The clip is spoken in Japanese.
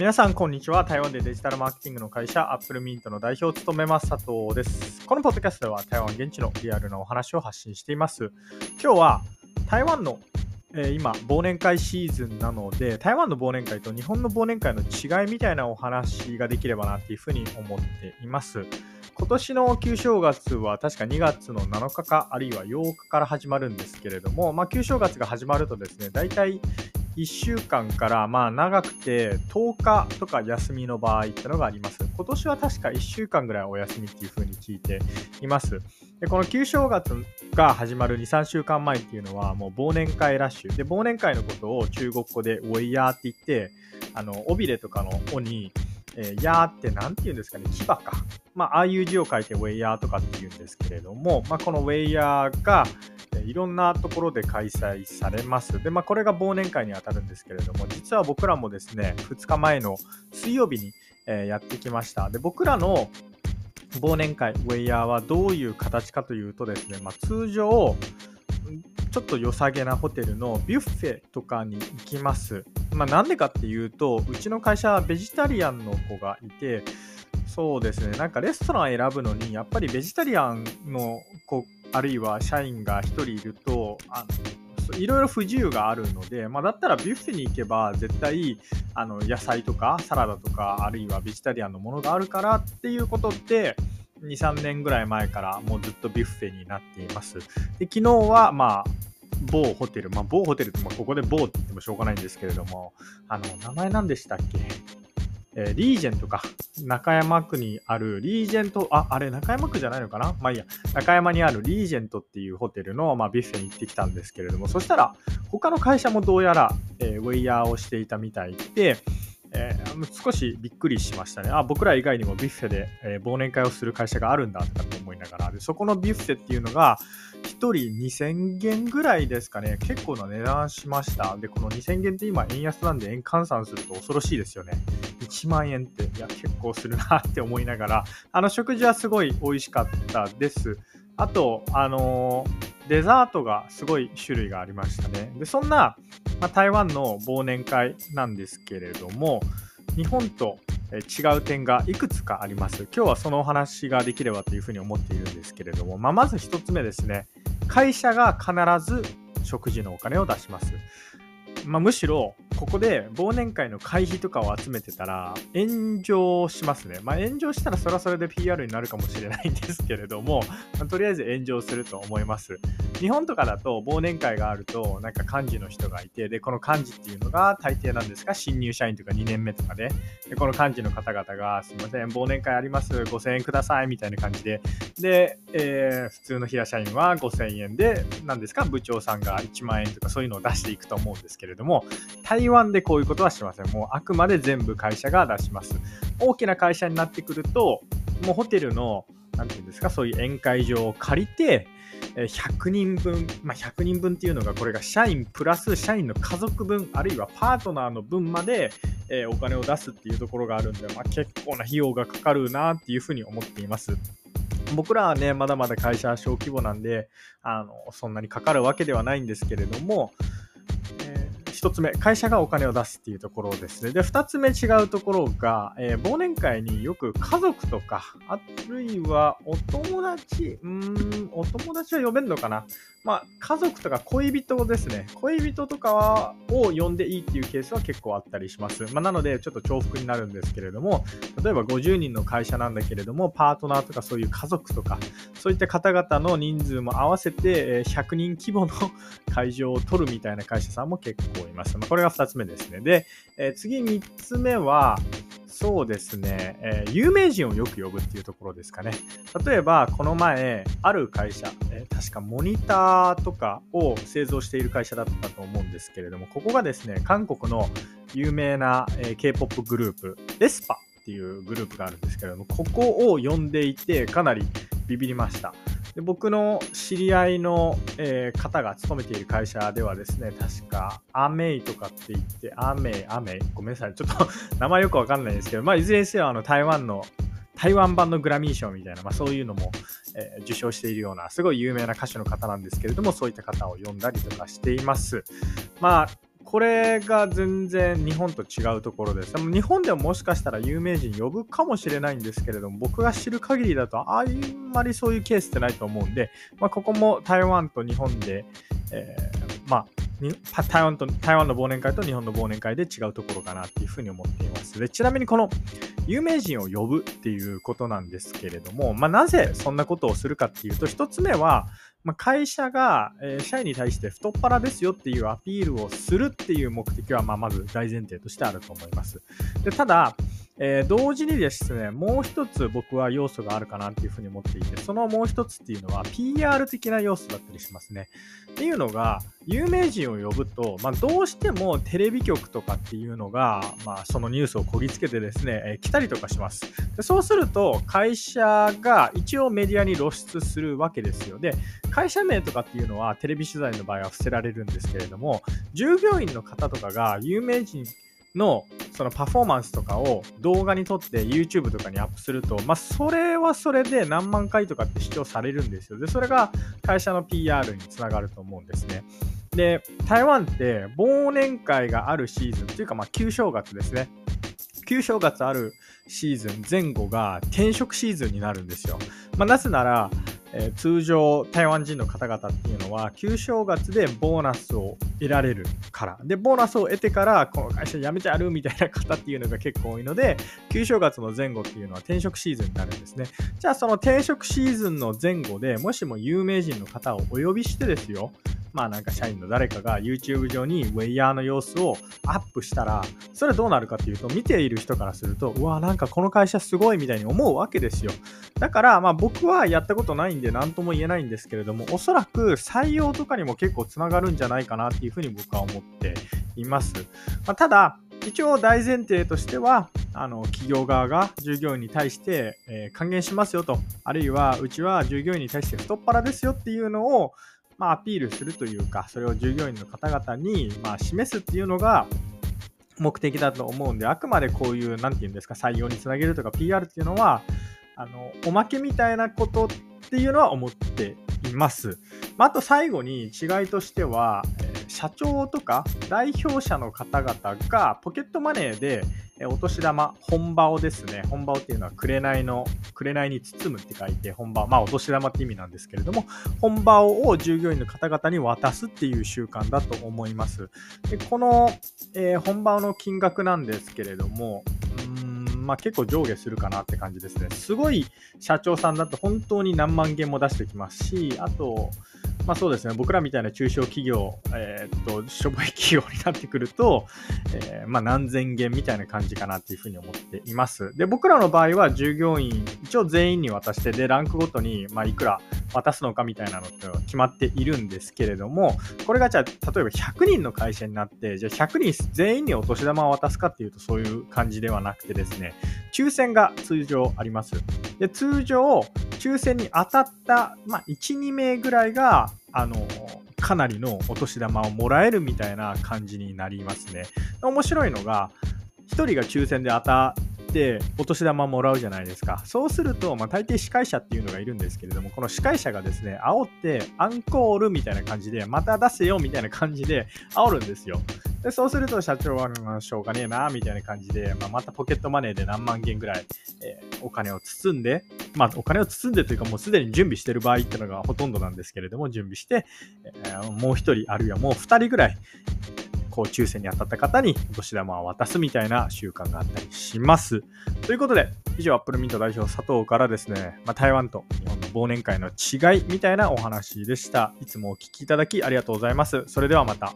皆さん、こんにちは。台湾でデジタルマーケティングの会社、アップルミントの代表を務めます、佐藤です。このポッドキャストでは、台湾現地のリアルなお話を発信しています。今日は、台湾の、えー、今、忘年会シーズンなので、台湾の忘年会と日本の忘年会の違いみたいなお話ができればなっていうふうに思っています。今年の旧正月は確か2月の7日か、あるいは8日から始まるんですけれども、まあ、旧正月が始まるとですね、大体1週間からまあ長くて10日とか休みの場合ってのがあります。今年は確か1週間ぐらいお休みっていう風に聞いています。でこの旧正月が始まる2、3週間前っていうのはもう忘年会ラッシュ。で、忘年会のことを中国語でウェイヤーって言って、あの、尾びれとかの尾に、えー、ヤーって何て言うんですかね、牙か。まあ、ああいう字を書いてウェイヤーとかって言うんですけれども、まあ、このウェイヤーが、いろんなところで開催されます。で、まあ、これが忘年会にあたるんですけれども、実は僕らもですね、2日前の水曜日に、えー、やってきました。で、僕らの忘年会、ウェイヤーはどういう形かというとですね、まあ、通常、ちょっと良さげなホテルのビュッフェとかに行きます。まあ、なんでかっていうと、うちの会社はベジタリアンの子がいて、そうですね、なんかレストラン選ぶのに、やっぱりベジタリアンの子あるいは社員が1人いるとあのいろいろ不自由があるので、まあ、だったらビュッフェに行けば絶対あの野菜とかサラダとかあるいはベジタリアンのものがあるからっていうことって23年ぐらい前からもうずっとビュッフェになっています。で昨日はまあ某ホテル、まあ、某ホテルって、まあ、ここで某って言ってもしょうがないんですけれども、あの、名前何でしたっけ？え、リージェントか。中山区にあるリージェント、あ、あれ中山区じゃないのかな？まあいいや。中山にあるリージェントっていうホテルの、まあ、ビュッフェに行ってきたんですけれども、そしたら他の会社もどうやら、えー、ウェイヤーをしていたみたいで、えー、少しびっくりしましたね。あ、僕ら以外にもビュッフェで、えー、忘年会をする会社があるんだとかって思いながら、でそこのビュッフェっていうのが、1人2000元ぐらいですかね。結構な値段しました。で、この2000元って今円安なんで円換算すると恐ろしいですよね。1万円って、いや、結構するなって思いながら、あの、食事はすごい美味しかったです。あと、あの、デザートがすごい種類がありましたね。で、そんな、まあ、台湾の忘年会なんですけれども、日本と違う点がいくつかあります。今日はそのお話ができればというふうに思っているんですけれども、まあ、まず1つ目ですね。会社が必ず食事のお金を出します。まあ、むしろここで忘年会の会費とかを集めてたら炎上しますね。まあ、炎上したらそれはそれで PR になるかもしれないんですけれども、まあ、とりあえず炎上すると思います。日本とかだと忘年会があるとなんか幹事の人がいて、で、この幹事っていうのが大抵なんですか、新入社員とか2年目とかで、でこの幹事の方々がすいません、忘年会あります、5000円くださいみたいな感じで、で、えー、普通の平社員は5000円で、なんですか、部長さんが1万円とかそういうのを出していくと思うんですけれども、台湾でこういうことはしません。もうあくまで全部会社が出します。大きな会社になってくると、もうホテルの、なんていうんですか、そういう宴会場を借りて、100人分、まあ、100人分っていうのがこれが社員プラス社員の家族分あるいはパートナーの分まで、えお金を出すっていうところがあるんで、まあ、結構な費用がかかるなっていうふうに思っています。僕らはね、まだまだ会社は小規模なんで、あの、そんなにかかるわけではないんですけれども、1つ目、会社がお金を出すっていうところですね。で、2つ目違うところが、えー、忘年会によく家族とか、あるいはお友達、うーん、お友達は呼べんのかな？まあ、家族とか恋人ですね。恋人とかはを呼んでいいっていうケースは結構あったりします。まあ、なので、ちょっと重複になるんですけれども、例えば50人の会社なんだけれども、パートナーとかそういう家族とか、そういった方々の人数も合わせて100人規模の会場を取るみたいな会社さんも結構います。まあ、これが2つ目ですね。で、えー、次3つ目は、そうですね、えー、有名人をよく呼ぶっていうところですかね。例えば、この前、ある会社、えー、確かモニターとかを製造している会社だったと思うんですけれども、ここがですね、韓国の有名な、えー、K-POP グループ、エスパっていうグループがあるんですけれども、ここを呼んでいて、かなりビビりました。で僕の知り合いの、えー、方が勤めている会社ではですね、確か、アメイとかって言って、アメイ、アメイ、ごめんなさい、ちょっと 名前よくわかんないんですけど、まあ、いずれにせよ、あの、台湾の、台湾版のグラミー賞みたいな、まあ、そういうのも、えー、受賞しているような、すごい有名な歌手の方なんですけれども、そういった方を呼んだりとかしています。まあ、これが全然日本と違うところです。でも日本でももしかしたら有名人呼ぶかもしれないんですけれども、僕が知る限りだとあんまりそういうケースってないと思うんで、まあ、ここも台湾と日本で、えー、まあ、台湾と台湾の忘年会と日本の忘年会で違うところかなっていうふうに思っています。でちなみにこの有名人を呼ぶっていうことなんですけれども、まあ、なぜそんなことをするかっていうと、1つ目は、まあ、会社が、えー、社員に対して太っ腹ですよっていうアピールをするっていう目的は、まあ、まず大前提としてあると思います。でただ、えー、同時にですね、もう一つ僕は要素があるかなっていうふうに思っていて、そのもう一つっていうのは PR 的な要素だったりしますね。っていうのが、有名人を呼ぶと、まあ、どうしてもテレビ局とかっていうのが、まあ、そのニュースをこぎつけてですね、えー、来たりとかしますで。そうすると、会社が一応メディアに露出するわけですよ。で、会社名とかっていうのはテレビ取材の場合は伏せられるんですけれども、従業員の方とかが有名人のそのパフォーマンスとかを動画に撮って YouTube とかにアップすると、まあ、それはそれで何万回とかって視聴されるんですよ。で、それが会社の PR につながると思うんですね。で、台湾って忘年会があるシーズンっていうか、まあ、旧正月ですね。旧正月あるシーズン前後が転職シーズンになるんですよ。まあ、なぜなら、えー、通常台湾人の方々っていうのは旧正月でボーナスを得られるから。でボーナスを得てからこの会社辞めてやるみたいな方っていうのが結構多いので旧正月の前後っていうのは転職シーズンになるんですね。じゃあその転職シーズンの前後でもしも有名人の方をお呼びしてですよ。まあなんか社員の誰かが YouTube 上にウェイヤーの様子をアップしたら、それどうなるかっていうと、見ている人からすると、うわ、なんかこの会社すごいみたいに思うわけですよ。だから、まあ僕はやったことないんで何とも言えないんですけれども、おそらく採用とかにも結構つながるんじゃないかなっていうふうに僕は思っています。まあ、ただ、一応大前提としては、あの企業側が従業員に対して、え、還元しますよと、あるいはうちは従業員に対して太っ腹ですよっていうのを、まあ、アピールするというか、それを従業員の方々に、まあ、示すっていうのが目的だと思うんで、あくまでこういう、なんていうんですか、採用につなげるとか PR っていうのは、あの、おまけみたいなことっていうのは思っています。まあ、あと最後に違いとしては、社長とか代表者の方々がポケットマネーでお年玉、本場をですね、本場をっていうのは紅の、紅に包むって書いて本場、まあお年玉って意味なんですけれども、本場を従業員の方々に渡すっていう習慣だと思います。でこの、えー、本場の金額なんですけれども、まあ、結構上下するかなって感じですね。すごい社長さんだと本当に何万件も出してきますし、あと、まあそうですね、僕らみたいな中小企業、えー、っと、しょぼい企業になってくると、えー、まあ何千件みたいな感じかなっていうふうに思っています。で、僕らの場合は従業員、一応全員に渡して、で、ランクごとに、まあいくら渡すのかみたいなのって決まっているんですけれども、これがじゃあ、例えば100人の会社になって、じゃあ100人全員にお年玉を渡すかっていうとそういう感じではなくてですね、抽選が通常あります。で、通常、抽選に当たった、まあ、1、2名ぐらいが、あの、かなりのお年玉をもらえるみたいな感じになりますね。面白いのが、1人が抽選で当たってお年玉もらうじゃないですか。そうすると、まあ、大抵司会者っていうのがいるんですけれども、この司会者がですね、煽ってアンコールみたいな感じで、また出せよみたいな感じで煽るんですよ。でそうすると社長は、しょうがねえな、みたいな感じで、まあ、またポケットマネーで何万件ぐらい、えー、お金を包んで、まあ、お金を包んでというか、もうすでに準備してる場合っていうのがほとんどなんですけれども、準備して、えー、もう一人、あるいはもう二人ぐらい、こう抽選に当たった方にお年玉を渡すみたいな習慣があったりします。ということで、以上、アップルミント代表佐藤からですね、まあ、台湾と日本の忘年会の違いみたいなお話でした。いつもお聴きいただきありがとうございます。それではまた。